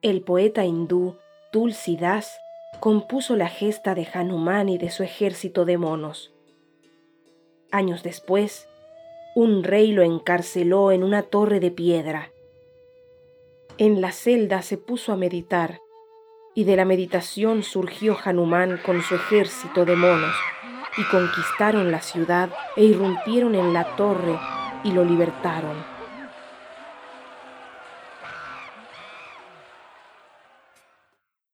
El poeta hindú Tulsidas compuso la gesta de Hanuman y de su ejército de monos. Años después, un rey lo encarceló en una torre de piedra. En la celda se puso a meditar, y de la meditación surgió Hanuman con su ejército de monos, y conquistaron la ciudad e irrumpieron en la torre y lo libertaron.